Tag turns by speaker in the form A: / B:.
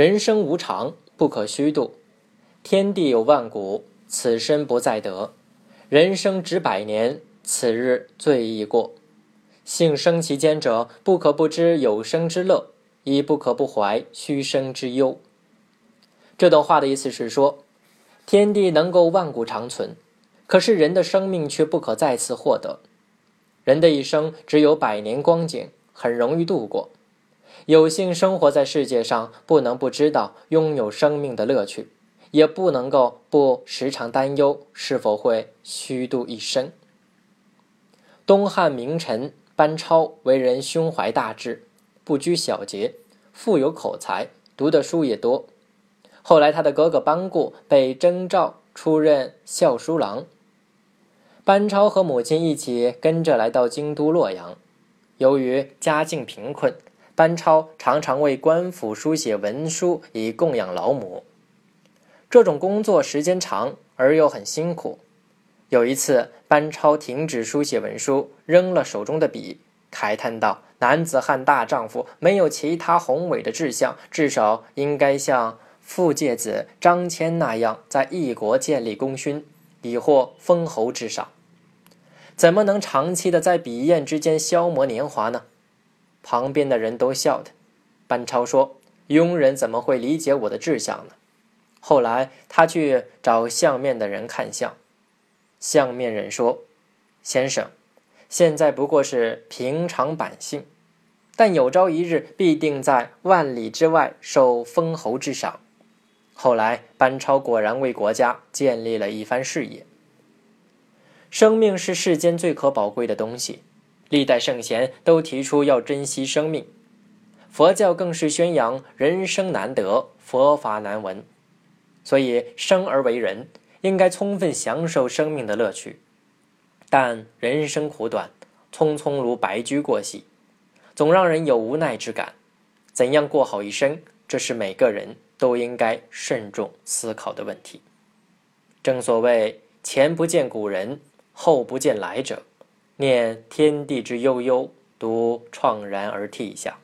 A: 人生无常，不可虚度。天地有万古，此身不再得。人生值百年，此日最易过。幸生其间者，不可不知有生之乐，亦不可不怀虚生之忧。这段话的意思是说，天地能够万古长存，可是人的生命却不可再次获得。人的一生只有百年光景，很容易度过。有幸生活在世界上，不能不知道拥有生命的乐趣。也不能够不时常担忧是否会虚度一生。东汉名臣班超为人胸怀大志，不拘小节，富有口才，读的书也多。后来他的哥哥班固被征召出任校书郎，班超和母亲一起跟着来到京都洛阳。由于家境贫困，班超常常为官府书写文书以供养老母。这种工作时间长而又很辛苦。有一次，班超停止书写文书，扔了手中的笔，慨叹道：“男子汉大丈夫，没有其他宏伟的志向，至少应该像傅介子、张骞那样，在异国建立功勋，以获封侯之赏。怎么能长期的在笔砚之间消磨年华呢？”旁边的人都笑他。班超说：“庸人怎么会理解我的志向呢？”后来，他去找相面的人看相，相面人说：“先生，现在不过是平常百姓，但有朝一日必定在万里之外受封侯之赏。”后来，班超果然为国家建立了一番事业。生命是世间最可宝贵的东西，历代圣贤都提出要珍惜生命，佛教更是宣扬人生难得，佛法难闻。所以，生而为人，应该充分享受生命的乐趣。但人生苦短，匆匆如白驹过隙，总让人有无奈之感。怎样过好一生，这是每个人都应该慎重思考的问题。正所谓“前不见古人，后不见来者”，念天地之悠悠，独怆然而涕下。